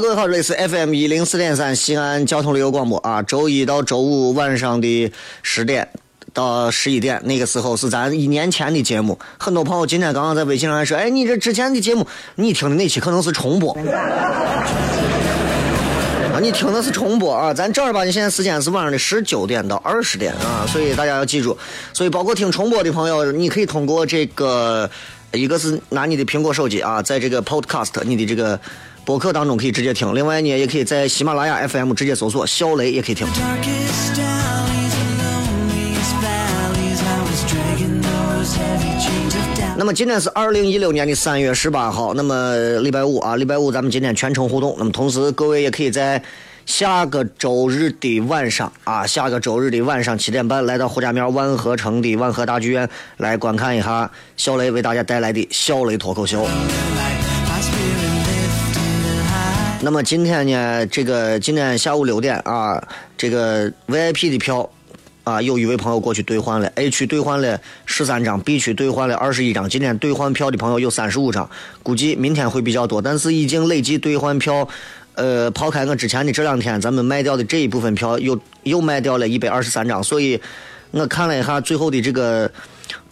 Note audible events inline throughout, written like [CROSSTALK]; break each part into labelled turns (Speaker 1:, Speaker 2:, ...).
Speaker 1: 各位好，这里是 FM 一零四点三西安交通旅游广播啊。周一到周五晚上的十点到十一点，那个时候是咱一年前的节目。很多朋友今天刚刚在微信上还说：“哎，你这之前的节目，你听的那期可能是重播。[LAUGHS] ”啊，你听的是重播啊。咱正儿八经现在时间是晚上的十九点到二十点啊，所以大家要记住。所以包括听重播的朋友，你可以通过这个，一个是拿你的苹果手机啊，在这个 Podcast 你的这个。播客当中可以直接听，另外呢，也可以在喜马拉雅 FM 直接搜索“小雷”也可以听。那么今天是二零一六年的三月十八号，那么礼拜五啊，礼拜五咱们今天全程互动。那么同时各位也可以在下个周日的晚上啊，下个周日的晚上七点半来到胡家庙万和城的万和大剧院来观看一下小雷为大家带来的小雷脱口秀。那么今天呢，这个今天下午六点啊，这个 VIP 的票啊，有一位朋友过去兑换了，A 区兑换了十三张，B 区兑换了二十一张。今天兑换票的朋友有三十五张，估计明天会比较多，但是已经累计兑换票，呃，抛开我之前的这两天咱们卖掉的这一部分票，又又卖掉了一百二十三张。所以我看了一下最后的这个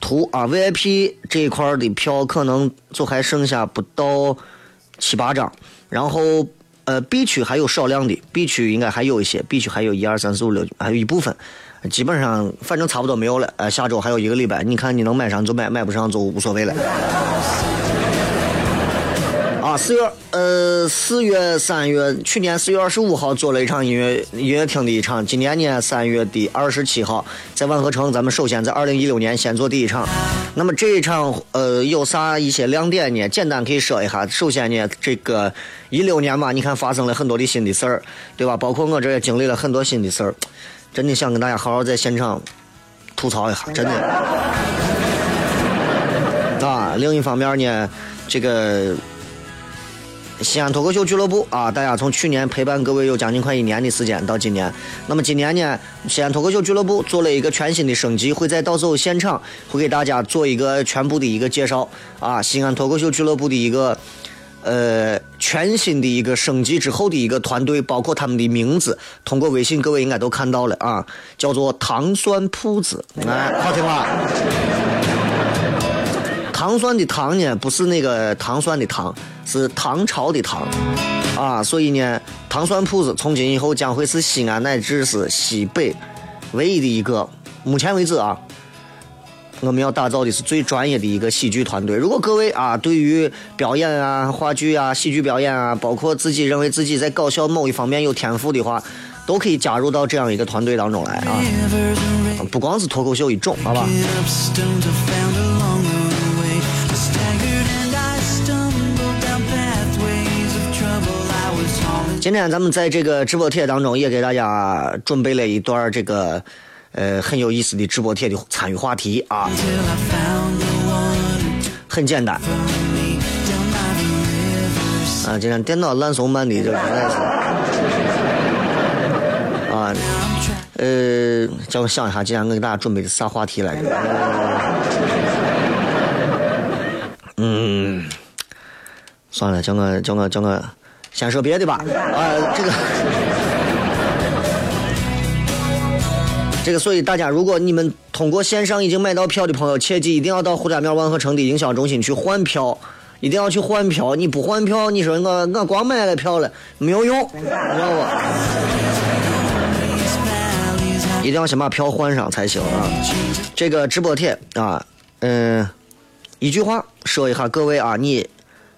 Speaker 1: 图啊，VIP 这一块的票可能就还剩下不到七八张，然后。呃，B 区还有少量的，B 区应该还有一些，B 区还有一二三四五六，还有一部分，基本上反正差不多没有了。呃，下周还有一个礼拜，你看你能买上就买，买不上就无所谓了。啊，四月呃四月三月，去年四月二十五号做了一场音乐音乐厅的一场，今年呢三月的二十七号在万和城，咱们首先在二零一六年先做第一场。那么这一场呃有啥一些亮点呢？简单可以说一下。首先呢，这个一六年嘛，你看发生了很多的新的事儿，对吧？包括我这也经历了很多新的事儿，真的想跟大家好好在现场吐槽一下，真的。[LAUGHS] 啊，另一方面呢，这个。西安脱口秀俱乐部啊，大家从去年陪伴各位有将近快一年的时间，到今年，那么今年呢，西安脱口秀俱乐部做了一个全新的升级，会在到时候现场会给大家做一个全部的一个介绍。啊，西安脱口秀俱乐部的一个呃全新的一个升级之后的一个团队，包括他们的名字，通过微信各位应该都看到了啊，叫做糖酸铺子，哎，好听吧？糖酸的糖呢，不是那个糖酸的糖。是唐朝的唐，啊，所以呢，糖酸铺子从今以后将会是西安乃至是西北唯一的一个，目前为止啊，我们要打造的是最专业的一个喜剧团队。如果各位啊，对于表演啊、话剧啊、喜剧表演啊，包括自己认为自己在搞笑某一方面有天赋的话，都可以加入到这样一个团队当中来啊，不光是脱口秀一种，好吧？今天咱们在这个直播帖当中也给大家准备了一段这个呃很有意思的直播帖的参与话题啊，很简单，啊，今天电脑烂怂慢的，这实在是啊，呃，叫我想一下，今天我给大家准备的啥话题来着？嗯，算了，叫我叫我叫我先说别的吧。啊，这个。[LAUGHS] 这个，所以大家，如果你们通过线上已经买到票的朋友，切记一定要到胡家庙万和城的营销中心去换票，一定要去换票。你不换票，你说我我光买了票了没有用，知道不？一定要先把票换上才行啊！这个直播帖啊，嗯，一句话说一下各位啊，你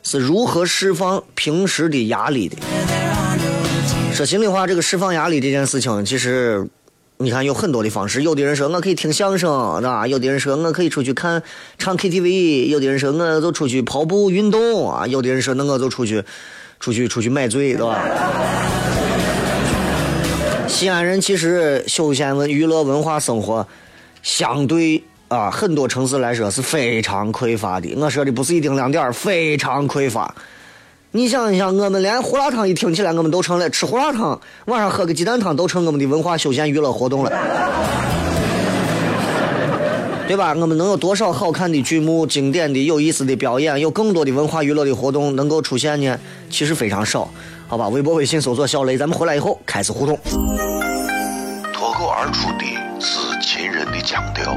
Speaker 1: 是如何释放平时的压力的？说心里话，这个释放压力这件事情，其实。你看有很多的方式，有的人说我可以听相声，对吧？有的人说我可以出去看唱 KTV，有的人说我就出去跑步运动啊，有的人说那我就出去出去出去买醉，对吧？西安人其实休闲文娱乐文化生活相对啊很多城市来说是非常匮乏的。我说的不是一丁两点非常匮乏。你想一想，我们连胡辣汤一听起来，我们都成了吃胡辣汤，晚上喝个鸡蛋汤都成我们的文化休闲娱乐活动了，[LAUGHS] 对吧？我们能有多少好看的剧目、经典的、有意思的表演，有更多的文化娱乐的活动能够出现呢？其实非常少，好吧？微博、微信搜索小雷，咱们回来以后开始互动。
Speaker 2: 脱口而出的是秦人的腔调，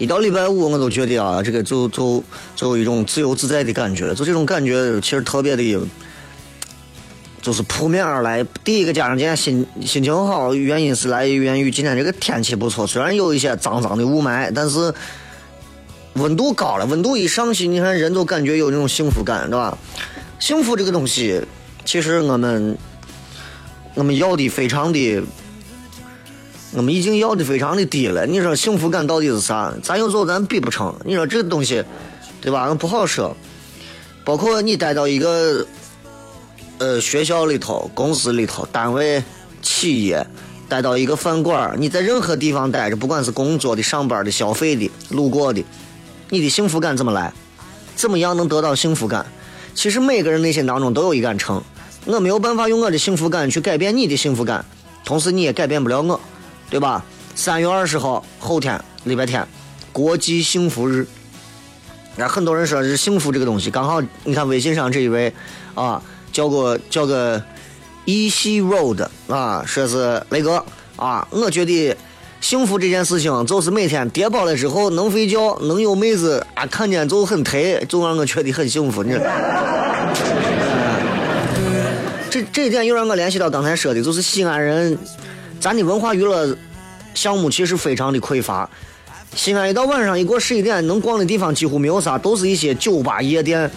Speaker 1: 一到礼拜五，我都觉得啊，这个就就就有一种自由自在的感觉，就这种感觉其实特别的，就是扑面而来。第一个加上今天心心情好，原因是来源于今天这个天气不错，虽然有一些脏脏的雾霾，但是温度高了，温度一上去，你看人都感觉有那种幸福感，对吧？幸福这个东西，其实我们我们要的非常的。我们已经要的非常的低了，你说幸福感到底是啥？咱有时候咱比不成。你说这个东西，对吧？不好说。包括你待到一个，呃，学校里头、公司里头、单位、企业，待到一个饭馆你在任何地方待着，不管是工作的、上班的、消费的、路过的，你的幸福感怎么来？怎么样能得到幸福感？其实每个人内心当中都有一杆秤，我没有办法用我的幸福感去改变你的幸福感，同时你也改变不了我。对吧？三月二十号，后天，礼拜天，国际幸福日。那很多人说是幸福这个东西，刚好你看微信上这一位啊，叫个叫个 Easy Road 啊，说是雷哥啊，我觉得幸福这件事情就是每天叠饱了之后能睡觉，能有妹子啊看见就很忒，就让我觉得很幸福。你 [LAUGHS] 这这一点又让我联系到刚才说的，就是西安人。咱的文化娱乐项目其实非常的匮乏。西安一到晚上一过十一点，能逛的地方几乎没有啥，都是一些酒吧夜店。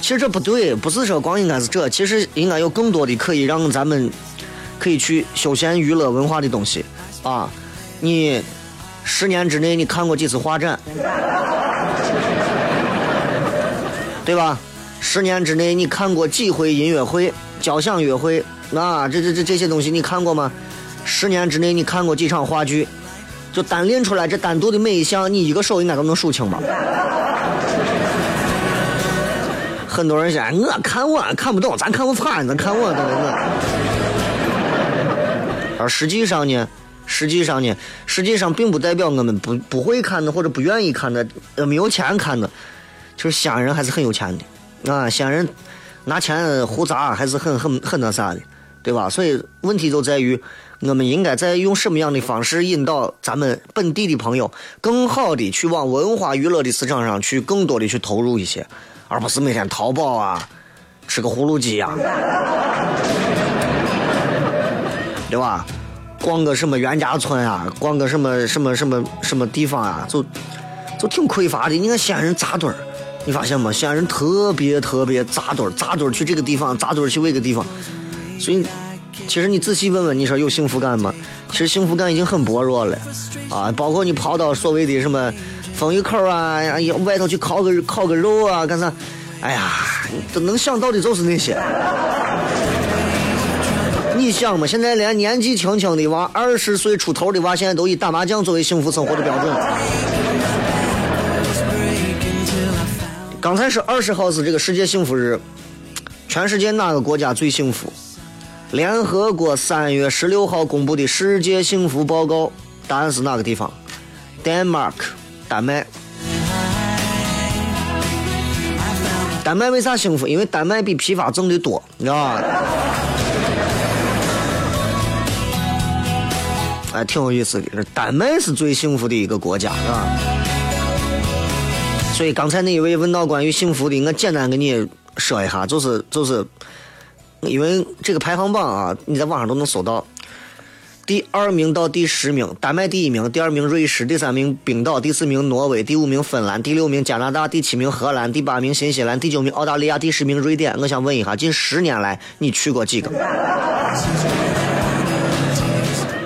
Speaker 1: 其实这不对，不是说光应该是这，其实应该有更多的可以让咱们可以去休闲娱乐文化的东西啊。你十年之内你看过几次画展？对吧？十年之内你看过几回音乐会、交响乐会？那这这这这些东西你看过吗？十年之内你看过几场话剧？就单练出来这单独的每一项，你一个手应该都能数清吧？很多人说，我看我看不懂，咱看我怕，咱看我，我。而实际上呢，实际上呢，实际上并不代表我们不不会看的或者不愿意看的，呃，没有钱看的，就是西安人还是很有钱的啊，西安人拿钱胡砸还是很很很那啥的，对吧？所以问题就在于。我们应该在用什么样的方式引导咱们本地的朋友，更好的去往文化娱乐的市场上去更多的去投入一些，而不是每天淘宝啊，吃个葫芦鸡呀，[LAUGHS] 对吧？逛个什么袁家村啊，逛个什么什么什么什么地方啊，就就挺匮乏的。你看西安人扎堆儿，你发现吗？西安人特别特别扎堆儿，扎堆儿去这个地方，扎堆儿去那个地方，所以。其实你仔细问问，你说有幸福感吗？其实幸福感已经很薄弱了，啊，包括你跑到所谓的什么风雨口啊，呀外头去烤个烤个肉啊，干啥？哎呀，都能想到的就是那些。你想嘛，现在连年纪轻轻的娃，二十岁出头的娃，现在都以打麻将作为幸福生活的标准。刚才是二十号是这个世界幸福日，全世界哪个国家最幸福？联合国三月十六号公布的世界幸福报告，答案是哪个地方？Denmark，丹麦。丹麦为啥幸福？因为丹麦比批发挣的多，你知道吧？哎，挺有意思的。丹麦是最幸福的一个国家，是吧？所以刚才那一位问到关于幸福的，我简单给你说一下，就是就是。因为这个排行榜啊，你在网上都能搜到。第二名到第十名，丹麦第一名，第二名瑞士，第三名冰岛，第四名挪威，第五名芬兰，第六名加拿大，第七名荷兰，第八名新西兰，第九名澳大利亚，第十名瑞典。我想问一下，近十年来你去过几个？[LAUGHS]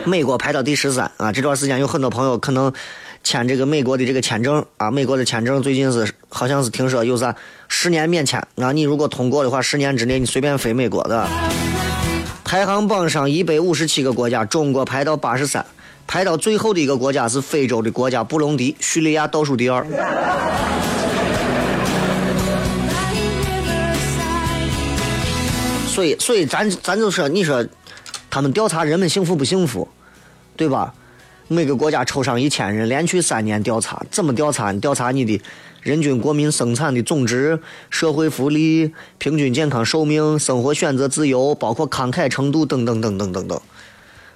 Speaker 1: 美国排到第十三啊！这段时间有很多朋友可能。签这个美国的这个签证啊，美国的签证最近是好像是听说有啥十年免签啊，你如果通过的话，十年之内你随便飞美国的。排行榜上一百五十七个国家，中国排到八十三，排到最后的一个国家是非洲的国家布隆迪，叙利亚倒数第二。所以，所以咱咱就说，你说他们调查人们幸福不幸福，对吧？每个国家抽上一千人，连续三年调查，怎么调查？调查你的人均国民生产的总值、社会福利、平均健康寿命、生活选择自由，包括慷慨程度等等等等等等。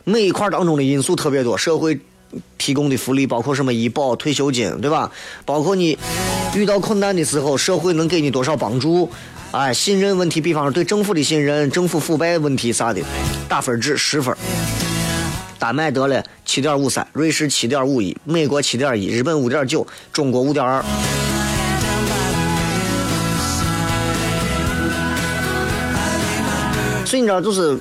Speaker 1: 每一块当中的因素特别多，社会提供的福利包括什么医保、退休金，对吧？包括你遇到困难的时候，社会能给你多少帮助？哎，信任问题，比方说对政府的信任、政府腐败问题啥的，打分制十分。丹麦得了七点五三，瑞士七点五一，美国七点一，日本五点九，中国五点二。所以你知道，就是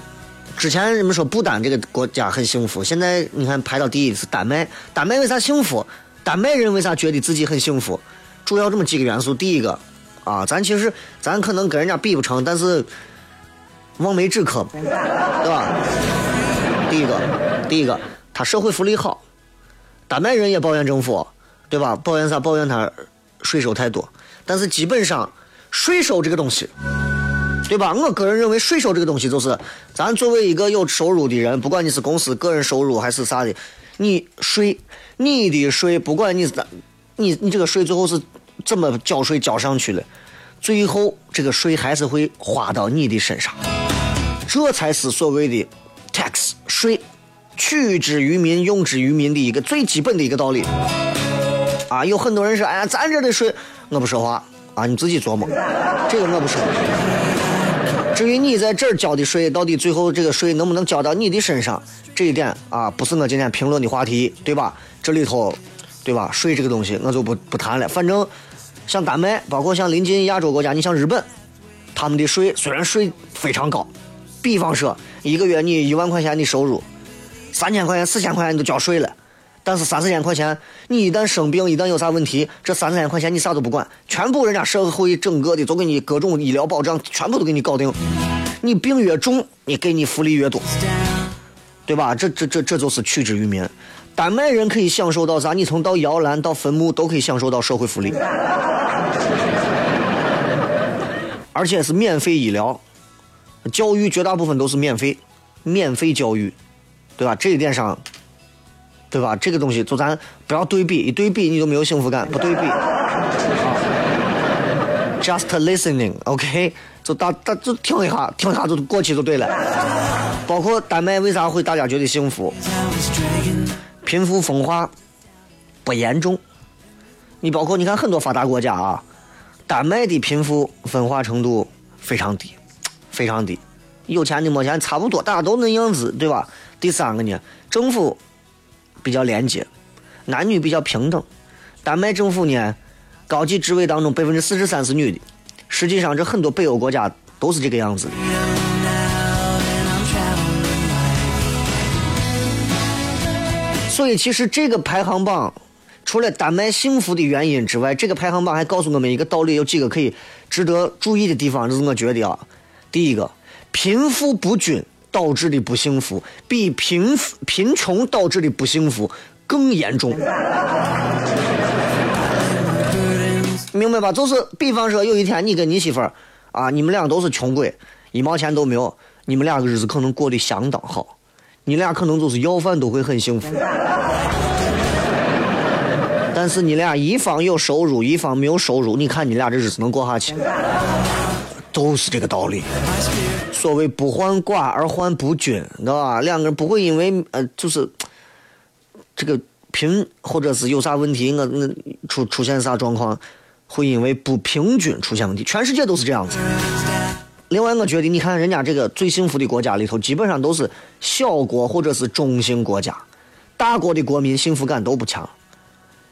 Speaker 1: 之前人们说不丹这个国家很幸福，现在你看排到第一是丹麦。丹麦为啥幸福？丹麦人为啥觉得自己很幸福？主要这么几个元素。第一个啊，咱其实咱可能跟人家比不成，但是望梅止渴，对吧？第一个。第一个，他社会福利好，丹麦人也抱怨政府，对吧？抱怨啥？抱怨他税收太多。但是基本上，税收这个东西，对吧？我个人认为，税收这个东西就是，咱作为一个有收入的人，不管你是公司个人收入还是啥的，你税，你的税，不管你是，你你这个税最后是怎么交税交上去的，最后这个税还是会花到你的身上，这才是所谓的 tax 税。取之于民，用之于民的一个最基本的一个道理啊！有很多人说：“哎呀，咱这的税，我不说话啊，你自己琢磨。”这个我不说。至于你在这儿交的税，到底最后这个税能不能交到你的身上，这一点啊，不是我今天评论的话题，对吧？这里头，对吧？税这个东西，我就不不谈了。反正像丹麦，包括像临近亚洲国家，你像日本，他们的税虽然税非常高，比方说一个月你一万块钱的收入。三千块钱、四千块钱你都交税了，但是三四千块钱，你一旦生病、一旦有啥问题，这三四千块钱你啥都不管，全部人家社会整个的都给你各种医疗保障，全部都给你搞定。你病越重，你给你福利越多。对吧？这这这这就是取之于民。丹麦人可以享受到啥？你从到摇篮到坟墓都可以享受到社会福利，而且是免费医疗，教育绝大部分都是免费，免费教育，对吧？这一点上，对吧？这个东西就咱不要对比，一对比你就没有幸福感，不对比。Just listening，OK，就大大就听一下，听一下就过去就对了。包括丹麦为啥会大家觉得幸福？贫富分化不严重。你包括你看很多发达国家啊，丹麦的贫富分化程度非常低，非常低。有钱的没钱差不多，大家都那样子，对吧？第三个呢，政府比较廉洁，男女比较平等。丹麦政府呢？高级职位当中百分之四十三是女的，实际上这很多北欧国家都是这个样子的。所以其实这个排行榜，除了丹麦幸福的原因之外，这个排行榜还告诉我们一个道理，有几个可以值得注意的地方，就是我觉得啊，第一个，贫富不均导致的不幸福，比贫贫穷导致的不幸福更严重。明白吧？就是，比方说，有一天你跟你媳妇儿，啊，你们俩都是穷鬼，一毛钱都没有，你们俩个日子可能过得相当好，你俩可能就是要饭都会很幸福。但是你俩一方有收入，一方没有收入，你看你俩这日子能过下去？都是这个道理。所谓不患寡而患不均，知道吧？两个人不会因为呃，就是这个贫或者是有啥问题，我我出出现啥状况。会因为不平均出现问题，全世界都是这样子。另外，我觉得你看人家这个最幸福的国家里头，基本上都是小国或者是中型国家，大国的国民幸福感都不强。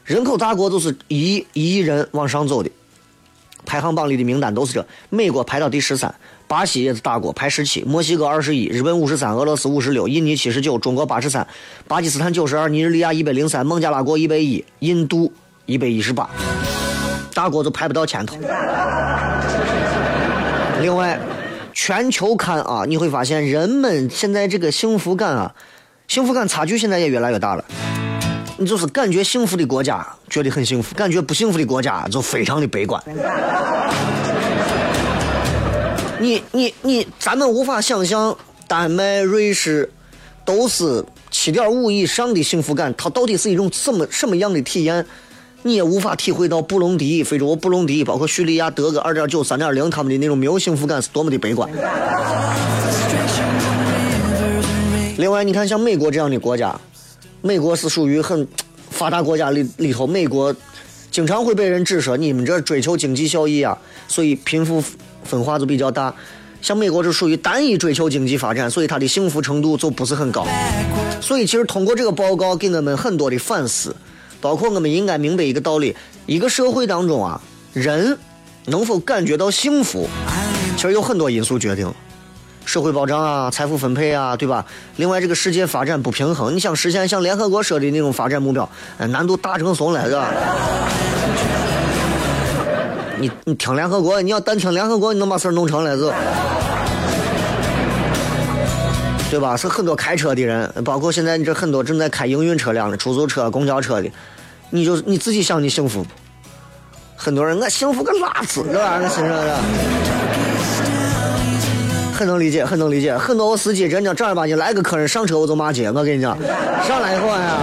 Speaker 1: 人口大国都是一亿一亿人往上走的，排行榜里的名单都是这：美国排到第十三，巴西也是大国排十七，墨西哥二十一，日本五十三，俄罗斯五十六，印尼七十九，中国八十三，巴基斯坦九十二，尼日利亚一百零三，孟加拉国一百一，印度一百一十八。大国都排不到前头。另外，全球看啊，你会发现人们现在这个幸福感啊，幸福感差距现在也越来越大了。你就是感觉幸福的国家觉得很幸福，感觉不幸福的国家就非常的悲观。你你你，咱们无法想象丹麦、瑞士都是七点五以上的幸福感，它到底是一种什么什么样的体验？你也无法体会到布隆迪、非洲布隆迪，包括叙利亚德个二点九、三点零，他们的那种没有幸福感是多么的悲观。另外，你看像美国这样的国家，美国是属于很发达国家里里头，美国经常会被人指说你们这追求经济效益啊，所以贫富分化就比较大。像美国是属于单一追求经济发展，所以它的幸福程度就不是很高。所以，其实通过这个报告给我们很多的反思。包括我们应该明白一个道理：一个社会当中啊，人能否感觉到幸福，其实有很多因素决定。社会保障啊，财富分配啊，对吧？另外，这个世界发展不平衡，你想实现像联合国说的那种发展目标，难度大成怂了，是吧？你你听联合国，你要单听联合国，你能把事儿弄成了是？对吧？是很多开车的人，包括现在你这很多正在开营运车辆的出租车、公交车的。你就你自己想你幸福，很多人我幸福个拉子，是吧？我心上的，很能理解，很能理解。很多我司机真的正儿八经来个客人上车我就骂街，我跟你讲，上来以后呀，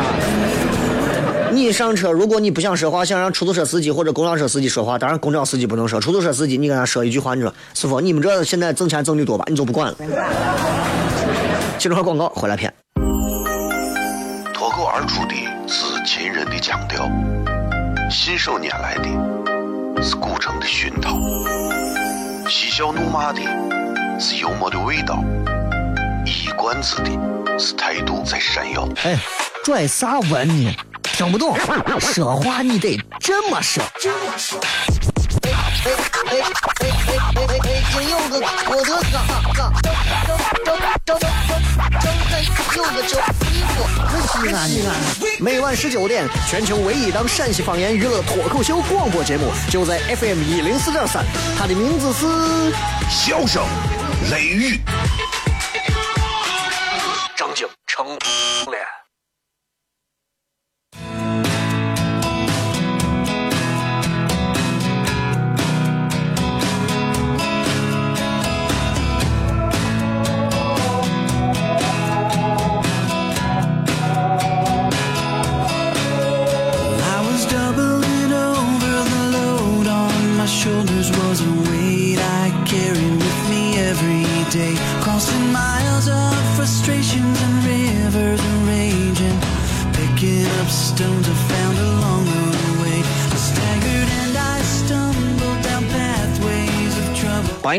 Speaker 1: 你上车，如果你不想说话，想让出租车司机或者公交车司机说话，当然公交司机不能说，出租车司机你跟他说一句话，你说师傅，你们这现在挣钱挣的多吧？你就不管了。进入广告，回来片。
Speaker 2: 脱口而出的。是秦人的腔调，信手拈来的是古城的熏陶，嬉笑怒骂的是幽默的味道，一冠子的是态度在闪耀。
Speaker 1: 哎，拽啥文呢？听不懂，说话你得这么说。哎哎哎哎哎哎哎！北京有个郭德纲，张张张张张张开有个叫西安的西安。每晚十九点，全球唯一档陕西方言娱乐脱口秀广播节目，就在 FM 一零四点三。它的名字是《
Speaker 2: 笑声雷
Speaker 1: 域》。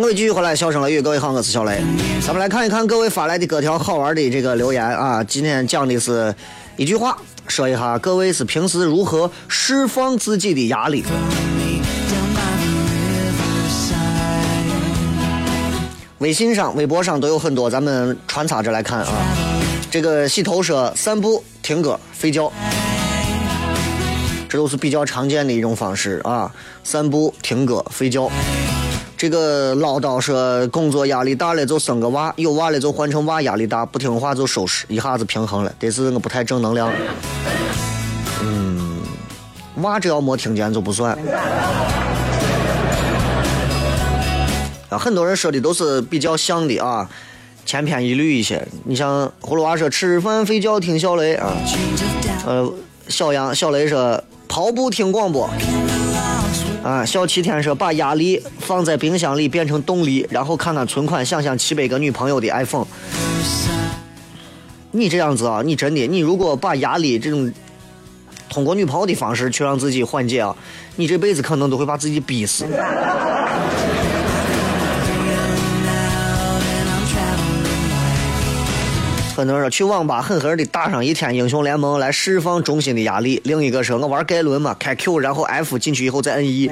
Speaker 1: 各位继续回来，笑声雷雨，各位好，我是小雷。咱们来看一看各位发来的各条好玩的这个留言啊。今天讲的是一句话，说一下各位是平时如何释放自己的压力。微信上、微博上都有很多，咱们穿插着来看啊。这个洗头说散步、听歌、睡觉，这都是比较常见的一种方式啊。散步、听歌、睡觉。这个唠叨说工作压力大了就生个娃，有娃了就换成娃压力大，不听话就收拾，一下子平衡了。但是我不太正能量。嗯，娃只要没听见就不算。啊，很多人说的都是比较像的啊，千篇一律一些。你像葫芦娃说吃饭睡觉听小雷啊，呃，小杨小雷说跑步听广播。啊，小七天说把压力放在冰箱里变成动力，然后看看存款，想想七百个女朋友的 iPhone。你这样子啊，你真的，你如果把压力这种通过女朋友的方式去让自己缓解啊，你这辈子可能都会把自己逼死。很多人说去网吧狠狠的打上一天英雄联盟来释放中心的压力。另一个说我玩盖伦嘛，开 Q 然后 F 进去以后再摁 E。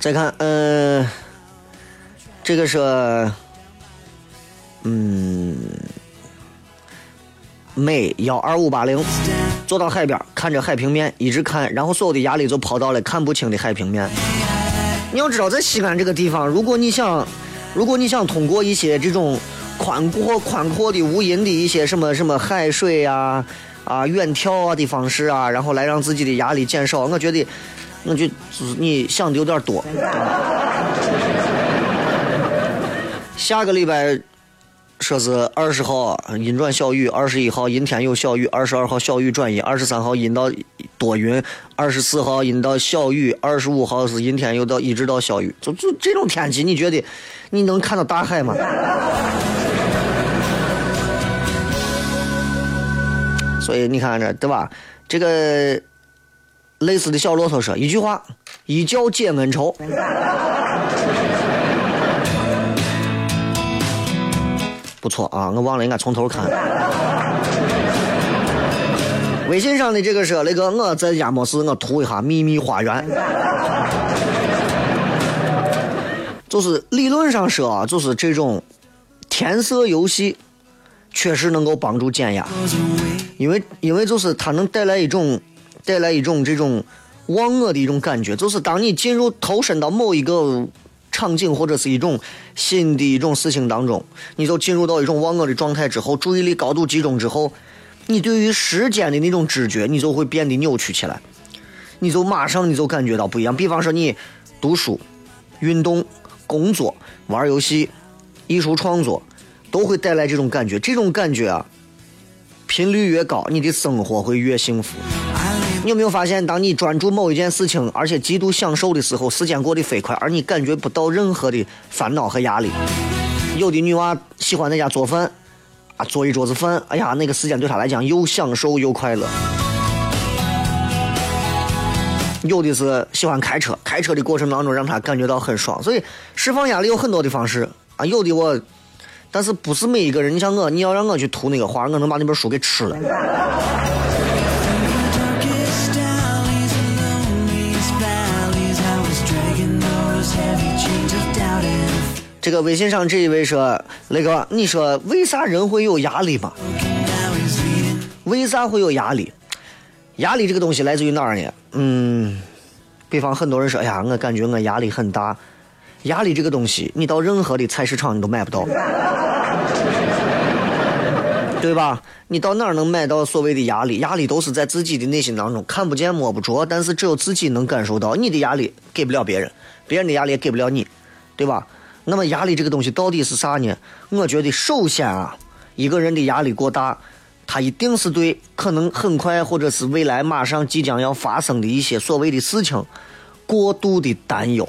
Speaker 1: 再看，嗯，这个是，嗯，美幺二五八零，坐到海边，看着海平面，一直看，然后所有的压力就抛到了看不清的海平面。你要知道，在西安这个地方，如果你想，如果你想通过一些这种宽阔、宽阔的、无垠的一些什么什么海水啊、啊远眺啊的方式啊，然后来让自己的压力减少，我觉得。我就你想的有点多。下个礼拜说是二十号阴转小雨，二十一号阴天有小雨，二十二号小雨转阴，二十三号阴到多云，二十四号阴到小雨，二十五号是阴天又到一直到小雨。就就这种天气，你觉得你能看到大海吗？[LAUGHS] 所以你看这对吧？这个。类似的小骆驼说一句话：“一觉解恩仇。”不错啊，我忘了应该从头看。微信上的这个是那个我在家没事，我涂一下秘密花园。就是理论上说啊，就是这种填色游戏确实能够帮助减压，因为因为就是它能带来一种。带来一种这种忘我的一种感觉，就是当你进入投身到某一个场景或者是一种新的一种事情当中，你就进入到一种忘我的状态之后，注意力高度集中之后，你对于时间的那种知觉，你就会变得扭曲起来，你就马上你就感觉到不一样。比方说你读书、运动、工作、玩游戏、艺术创作，都会带来这种感觉。这种感觉啊，频率越高，你的生活会越幸福。你有没有发现，当你专注某一件事情，而且极度享受的时候，时间过得飞快，而你感觉不到任何的烦恼和压力。有的女娃喜欢在家做饭，啊，做一桌子饭，哎呀，那个时间对她来讲又享受又快乐。有的是喜欢开车，开车的过程当中让她感觉到很爽。所以释放压力有很多的方式啊，有的我，但是不是每一个人。你像我，你要让我去涂那个花，我能把那本书给吃了。这个微信上这一位说，那个你说为啥人会有压力嘛？为啥会有压力？压力这个东西来自于哪儿呢？嗯，比方很多人说，哎呀，我感觉我压力很大。压力这个东西，你到任何的菜市场你都买不到，[LAUGHS] 对吧？你到哪儿能买到所谓的压力？压力都是在自己的内心当中看不见摸不着，但是只有自己能感受到。你的压力给不了别人，别人的压力也给不了你，对吧？那么压力这个东西到底是啥呢？我觉得首先啊，一个人的压力过大，他一定是对可能很快或者是未来马上即将要发生的一些所谓的事情过度的担忧。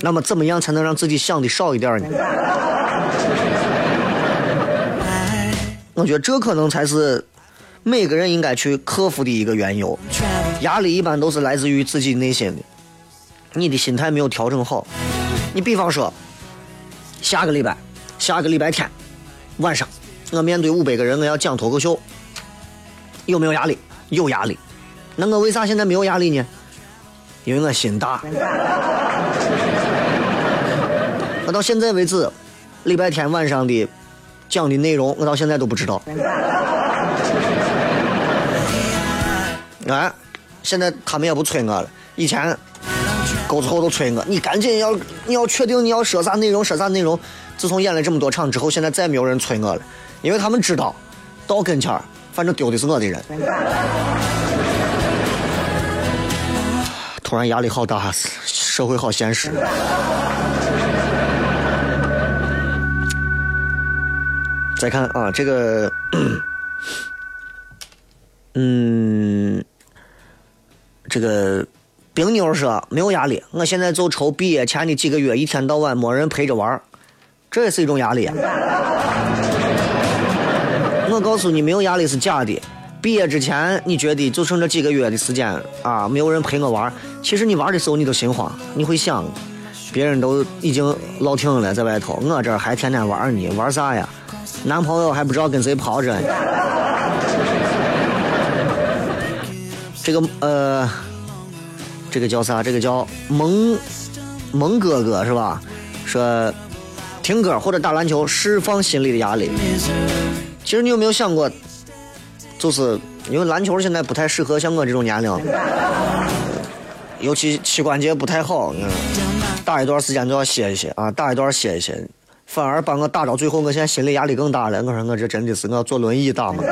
Speaker 1: 那么怎么样才能让自己想的少一点呢？我觉得这可能才是每个人应该去克服的一个缘由。压力一般都是来自于自己内心的，你的心态没有调整好。你比方说，下个礼拜，下个礼拜天晚上，我面对五百个人，我要讲脱口秀，有没有压力？有压力。那我为啥现在没有压力呢？因为我心大。[LAUGHS] 我到现在为止，礼拜天晚上的讲的内容，我到现在都不知道。哎，[LAUGHS] 现在他们也不催我了。以前沟子后都催我，你赶紧要，你要确定你要说啥内容，说啥内容。自从演了这么多场之后，现在再没有人催我了，因为他们知道，到跟前儿，反正丢的是我的人。突然压力好大，社会好现实。再看啊，这个，嗯，这个冰妞说没有压力，我现在就愁毕业前的几个月，一天到晚没人陪着玩这也是一种压力。我告诉你，没有压力是假的。毕业之前，你觉得就剩这几个月的时间啊，没有人陪我玩其实你玩的时候，你都心慌，你会想，别人都已经老挺了，在外头，我这还天天玩呢，玩啥呀？男朋友还不知道跟谁跑着呢，[LAUGHS] 这个呃，这个叫啥？这个叫萌萌哥哥是吧？说听歌或者打篮球释放心里的压力。其实你有没有想过，就是因为篮球现在不太适合像我这种年龄，尤其膝关节不太好，打一段时间就要歇一歇啊，打一段歇一歇。反而把我打到最后，我现在心理压力更大了。我说我这真的是我坐轮椅打吗？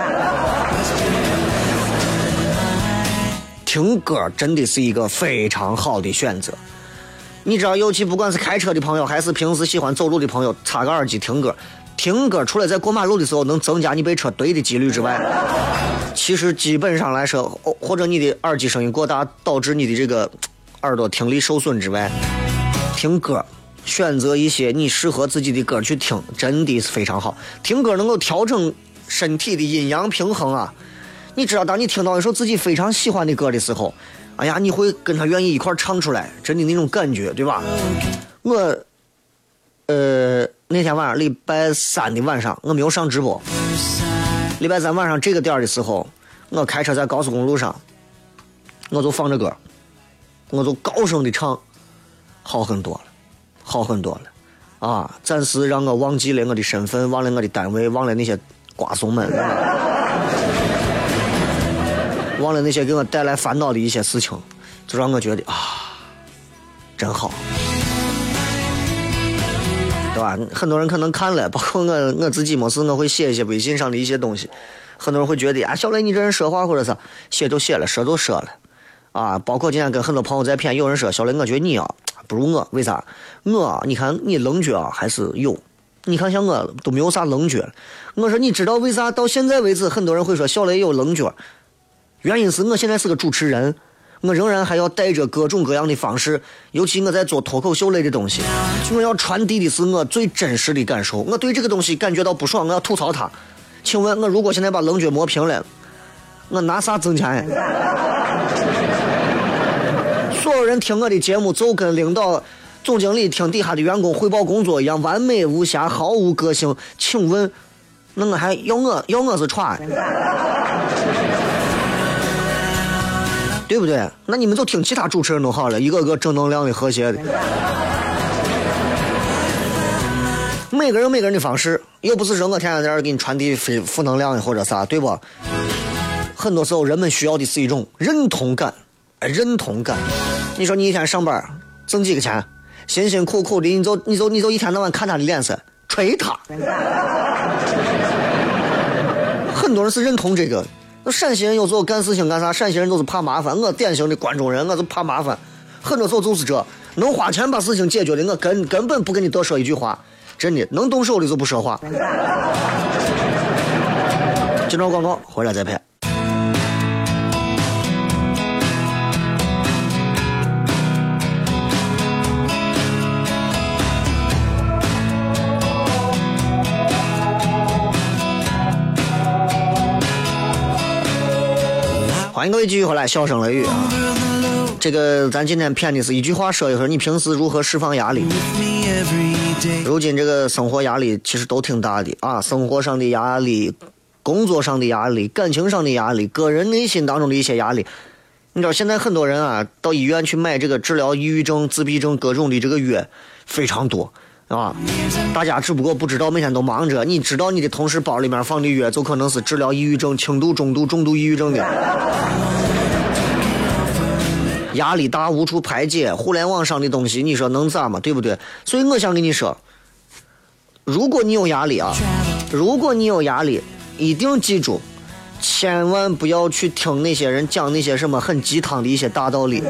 Speaker 1: 听歌真的是一个非常好的选择。你知道，尤其不管是开车的朋友，还是平时喜欢走路的朋友，插个耳机听歌，听歌除了在过马路的时候能增加你被车怼的几率之外，其实基本上来说，或者你的耳机声音过大导致你的这个耳朵听力受损之外，听歌。选择一些你适合自己的歌去听，真的是非常好。听歌能够调整身体的阴阳平衡啊！你知道，当你听到一首自己非常喜欢的歌的时候，哎呀，你会跟他愿意一块唱出来，真的那种感觉，对吧？我，呃，那天晚上礼拜三的晚上，我没有上直播。礼拜三晚上这个点的时候，我开车在高速公路上，我就放着歌，我就高声的唱，好很多了。好很多了，啊！暂时让我忘记了我的身份，忘了我的单位，忘了那些瓜怂们，忘了那些给我带来烦恼的一些事情，就让我觉得啊，真好，对吧？很多人可能看了，包括我我自己没事，我会写一些微信上的一些东西，很多人会觉得啊，小雷你这人说话或者是写就写了，说就说了，啊！包括今天跟很多朋友在谝，有人说小雷，我觉得你啊。不如我，为啥？我你看你棱角还是有，你看像我都没有啥棱角。我说你知道为啥到现在为止很多人会说小雷有棱角？原因是我现在是个主持人，我仍然还要带着各种各样的方式，尤其我在做脱口秀类的东西，我要传递的是我最真实的感受。我对这个东西感觉到不爽，我要吐槽它。请问我如果现在把棱角磨平了，我拿啥挣钱？[LAUGHS] 所有人听我的节目，就跟领导、总经理听底下的员工汇报工作一样，完美无瑕，毫无个性。请问，那我还要我要我是串？对不对？那你们就听其他主持人都好了，一个个正能量的、和谐的。每个人有每个人的方式，又不是说我天天在这给你传递负负能量的或者啥，对不？很多时候人们需要的是一种认同感，认同感。你说你一天上班挣几个钱，辛辛苦苦的，你就你就你就一天到晚看他的脸色，吹他。很多人是认同这个。那陕西人有时候干事情干啥？陕西人都是怕麻烦。我典型的关中人，我就怕麻烦。很多时候就是这，能花钱把事情解决的，我根根本不跟你多说一句话。真的能动手的就不说话。[LAUGHS] 接着广告，回来再拍。欢迎各位继续回来，笑声雷雨啊！这个咱今天骗的是一句话，说一说你平时如何释放压力。如今这个生活压力其实都挺大的啊，生活上的压力、工作上的压力、感情上的压力、个人内心当中的一些压力。你知道现在很多人啊，到医院去买这个治疗抑郁症、自闭症各种的这个药非常多啊。大家只不过不知道，每天都忙着。你知道你的同事包里面放的药，就可能是治疗抑郁症、轻度、中度、重度抑郁症的。压力大，无处排解。互联网上的东西，你说能咋嘛？对不对？所以我想跟你说，如果你有压力啊，如果你有压力，一定记住，千万不要去听那些人讲那些什么很鸡汤的一些大道理。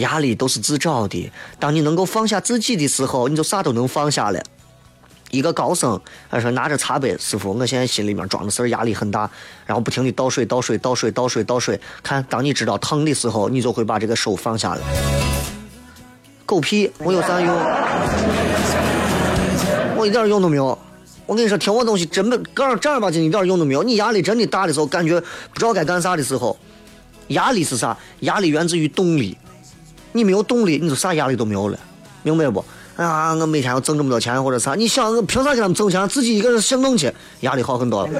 Speaker 1: 压力都是自找的。当你能够放下自己的时候，你就啥都能放下了。一个高僧，他说拿着茶杯，师傅，我现在心里面装的事儿压力很大，然后不停的倒水，倒水，倒水，倒水，倒水。看，当你知道疼的时候，你就会把这个手放下来。狗屁，我有啥用？我一点用都没有。我跟你说，听我东西真的正正儿八经一点用都没有。你压力真的大的时候，感觉不知道该干啥的时候，压力是啥？压力源自于动力。你没有动力，你就啥压力都没有了，明白不？哎呀，我每天要挣这么多钱或者啥？你想，我凭啥给他们挣钱？自己一个人行动去，压力好很多了。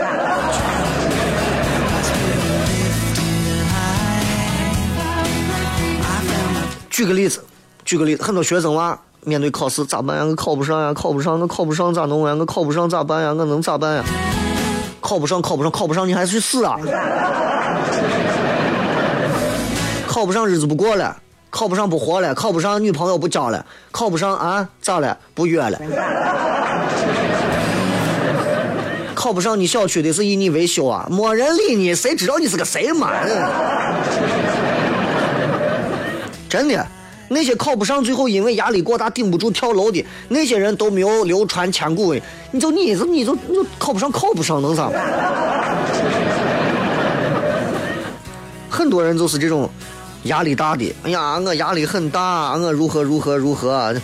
Speaker 1: 举个例子，举个例子，很多学生娃面对考试咋办呀？我考不上呀，考不上，我考不上咋弄呀？我考不上咋办呀？我能咋办呀？考不上，考不上，考不上，你还去死啊！考不上，日子不过了。考不上不活了，考不上女朋友不交了，考不上啊咋了？不约了。考不上你小区的是以你为修啊，没人理你，谁知道你是个谁嘛？真的，那些考不上最后因为压力过大顶不住跳楼的那些人都没有流传千古的，你就你是你就你就考不上考不上能咋？很多人就是这种。压力大的，哎呀，我压力很大，我如何如何如何。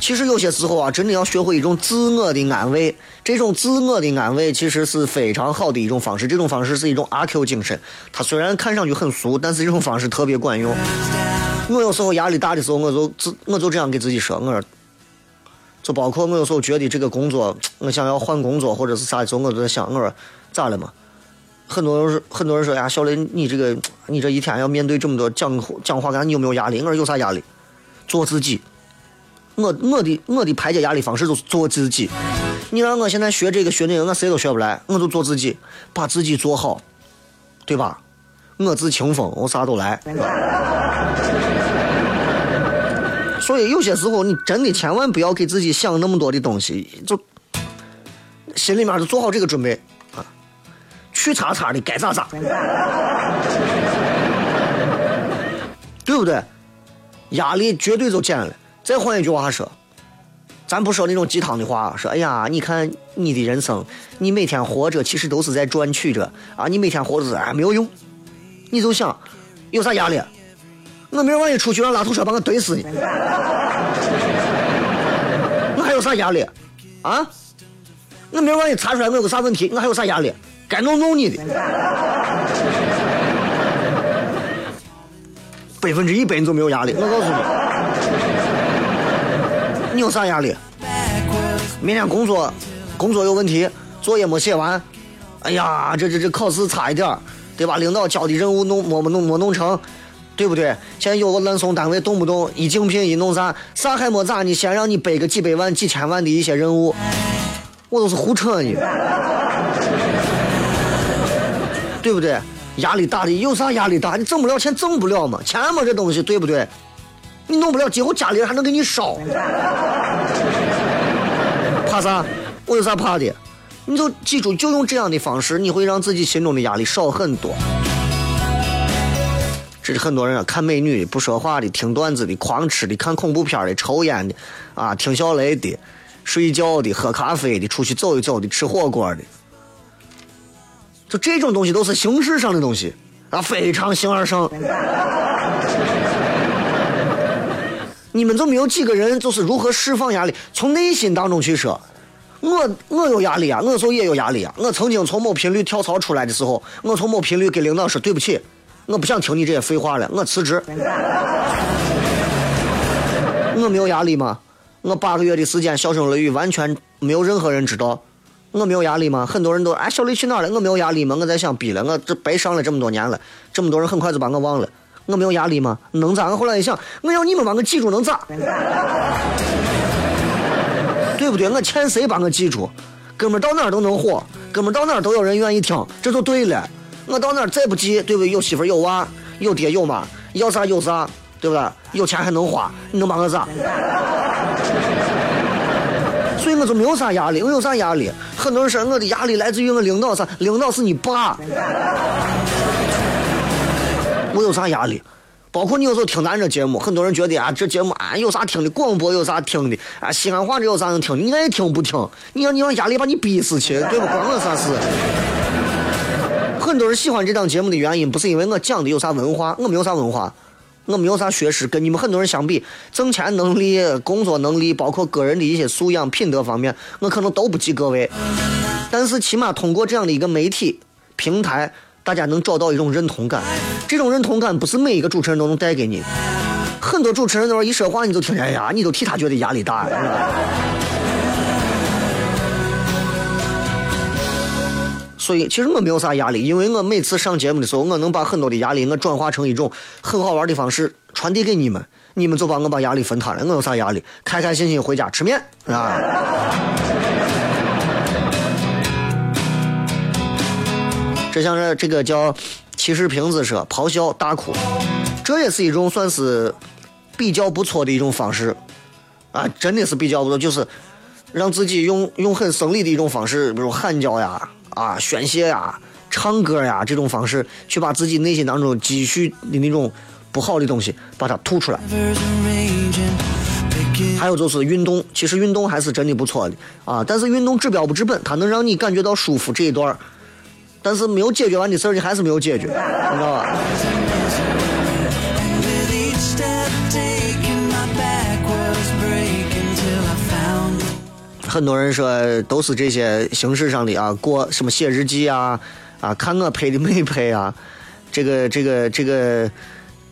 Speaker 1: 其实有些时候啊，真的要学会一种自我的安慰。这种自我的安慰其实是非常好的一种方式。这种方式是一种阿 Q 精神。它虽然看上去很俗，但是这种方式特别管用。我有时候压力大的时候，我就自我就这样给自己说，我说，[TSK] 就包括我有时候觉得这个工作，我想要换工作或者是啥的时候，我都在想，我说咋了嘛？很多人说，很多人说呀，小雷，你这个，你这一天要面对这么多讲讲话，干你有没有压力？我说有啥压力？做自己。我我的我的排解压力方式就是做自己。你让我现在学这个学那个，我谁都学不来。我就做自己，把自己做好，对吧？我自清风，我啥都来。所以有些时候，你真的千万不要给自己想那么多的东西，就心里面就做好这个准备。去叉叉的该咋咋，对不对？压力绝对就减了。再换一句话说，咱不说那种鸡汤的话，说哎呀，你看你的人生，你每天活着其实都是在赚取着啊，你每天活着啊没有用。你就想有啥压力？我明儿万一出去让拉土车把我怼死呢？我还有啥压力？啊？我明儿万一查出来我有个啥问题，我还有啥压力？该弄弄你的，百分之一百你就没有压力。我告诉你，你有啥压力？明天工作，工作有问题，作业没写完，哎呀，这这这考试差一点对吧？领导交的任务弄没没弄没弄成，对不对？现在有个烂怂单位，动不动一竞聘一弄啥，啥还没咋，你先让你背个几百万、几千万的一些任务，我都是胡扯你，对不对？压力大的有啥压力大？你挣不了钱，挣不了嘛，钱嘛这东西，对不对？你弄不了，今后家里人还能给你烧，[LAUGHS] 怕啥？我有啥怕的？你就记住，就用这样的方式，你会让自己心中的压力少很多。这是很多人啊，看美女的、不说话的、听段子的、狂吃的、看恐怖片的、抽烟的，啊，听小雷的、睡觉的、喝咖啡的、出去走一走的、吃火锅的，就这种东西都是形式上的东西啊，非常形而上。[LAUGHS] 你们就没有几个人就是如何释放压力，从内心当中去说。我我有压力啊，我候也有压力啊。我曾经从某频率跳槽出来的时候，我从某频率给领导说对不起，我不想听你这些废话了，我辞职。[LAUGHS] 我没有压力吗？我八个月的时间，笑声雷雨，完全没有任何人知道。我没有压力吗？很多人都哎，小雷去哪了？我没有压力吗？我在想，逼了，我这白上了这么多年了，这么多人很快就把我忘了。我没有压力吗？能咋？我后来一想，我要你们把我记住，能咋？[LAUGHS] 对不对？我欠谁把我记住？哥们到哪儿都能火，哥们到哪儿都有人愿意听，这就对了。我到哪儿再不记，对不对？有媳妇有娃，有爹有妈，要啥有啥，对不对？有钱还能花，你能把我咋？[LAUGHS] 所以我就没有啥压力，我有啥压力？很多人说我的压力来自于我领导啥？领导是你爸。[LAUGHS] 我有啥压力？包括你有时候听咱这节目，很多人觉得啊，这节目啊有啥听的？广播有啥听的？啊，西安话这有啥能听？你爱听不听？你让你让压力把你逼死去，对不？关我啥事？很多人喜欢这档节目的原因，不是因为我讲的有啥文化，我没有啥文化，我没有啥学识，跟你们很多人相比，挣钱能力、工作能力，包括个人的一些素养、品德方面，我可能都不及各位。但是起码通过这样的一个媒体平台。大家能找到一种认同感，这种认同感不是每一个主持人都能带给你。很多主持人都是一说话你就听见呀，你都替他觉得压力大。所以其实我没有啥压力，因为我每次上节目的时候，我能把很多的压力我转化成一种很好玩的方式传递给你们，你们就帮我把压力分摊了。我有啥压力？开开心心回家吃面啊。[LAUGHS] 这像是这个叫骑士瓶子说咆哮大哭，这也是一种算是比较不错的一种方式啊，真的是比较不错，就是让自己用用很生理的一种方式，比如喊叫呀、啊宣泄呀、唱歌呀这种方式，去把自己内心当中积蓄的那种不好的东西把它吐出来。还有就是运动，其实运动还是真的不错的啊，但是运动治标不治本，它能让你感觉到舒服这一段。但是没有解决完的事儿，你还是没有解决，你知道吧？很多人说都是这些形式上的啊，过什么写日记啊，啊，看我拍的没拍啊，这个这个这个，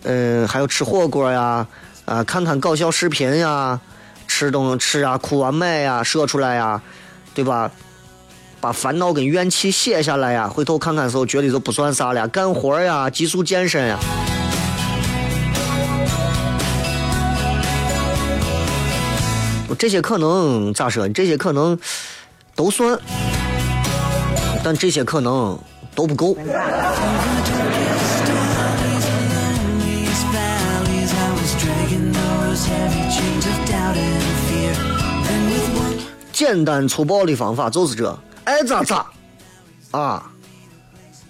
Speaker 1: 嗯，还有吃火锅呀，啊，看看搞笑视频呀，吃东吃啊，哭啊，买呀，说出来呀，对吧？把烦恼跟怨气写下来呀，回头看看时候觉得都不算啥了。干活呀，急速健身呀，这些可能咋说？这些可能都算，但这些可能都不够。简单粗暴的方法就是这。爱咋咋，啊，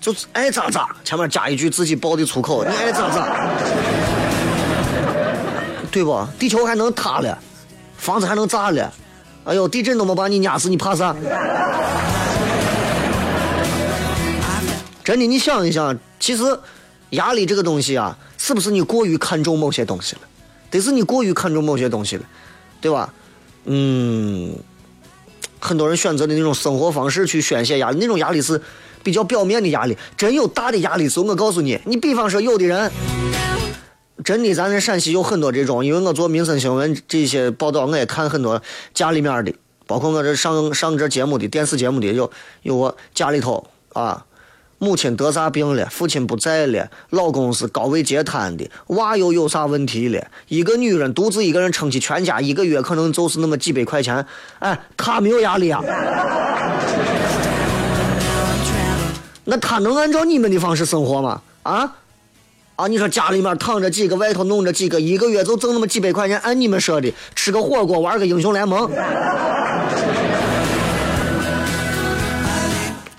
Speaker 1: 就是爱咋咋，前面加一句自己爆的粗口，你爱咋咋，对不？地球还能塌了，房子还能炸了，哎呦，地震都没把你压死，你怕啥？[LAUGHS] 真的，你想一想，其实压力这个东西啊，是不是你过于看重某些东西了？得是你过于看重某些东西了，对吧？嗯。很多人选择的那种生活方式去宣泄压力，那种压力是比较表面的压力。真有大的压力时候，我告诉你，你比方说有的人，真的，咱这陕西有很多这种，因为我做民生新闻这些报道，我也看很多家里面的，包括我这上上这节目的电视节目的，有有我家里头啊，母亲得啥病了，父亲不在了，老公是高位截瘫的，娃又有啥问题了？一个女人独自一个人撑起全家，一个月可能就是那么几百块钱，哎，她没有压力啊？[LAUGHS] 那她能按照你们的方式生活吗？啊？啊！你说家里面躺着几个，外头弄着几个，一个月就挣那么几百块钱，按你们说的，吃个火锅，玩个英雄联盟，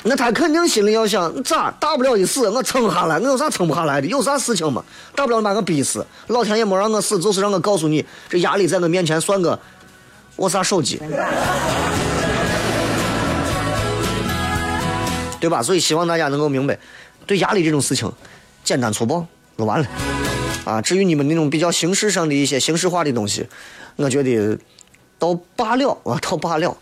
Speaker 1: 那他肯定心里要想：咋大不了一死，我撑下来，我有啥撑不下来的？有啥事情吗？大不了把我逼死，老天爷没让我死，就是让我告诉你，这压力在我面前算个我啥手机，[LAUGHS] 对吧？所以希望大家能够明白，对压力这种事情，简单粗暴。就完了，啊！至于你们那种比较形式上的一些形式化的东西，我觉得都罢了啊，都罢了。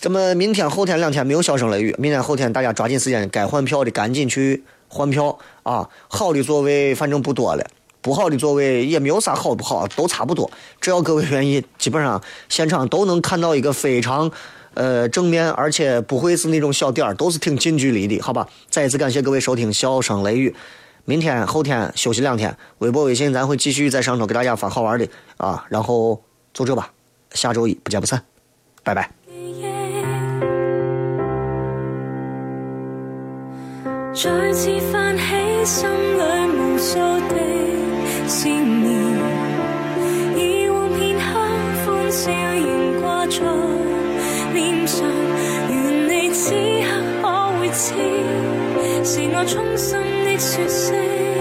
Speaker 1: 这么明天后天两天没有小声雷雨，明天后天大家抓紧时间，该换票的赶紧去换票啊！好的座位反正不多了，不好的座位也没有啥好不好，都差不多。只要各位愿意，基本上现场都能看到一个非常呃正面，而且不会是那种小点儿，都是挺近距离的，好吧？再一次感谢各位收听小声雷雨。明天后天休息两天，微博微信咱会继续在上头给大家发好玩的啊，然后就这吧，下周一不见不散，拜拜。再次泛起心里无数的思念，以往片刻欢笑仍挂在脸上，愿你此刻可会知，是我衷心的。说声。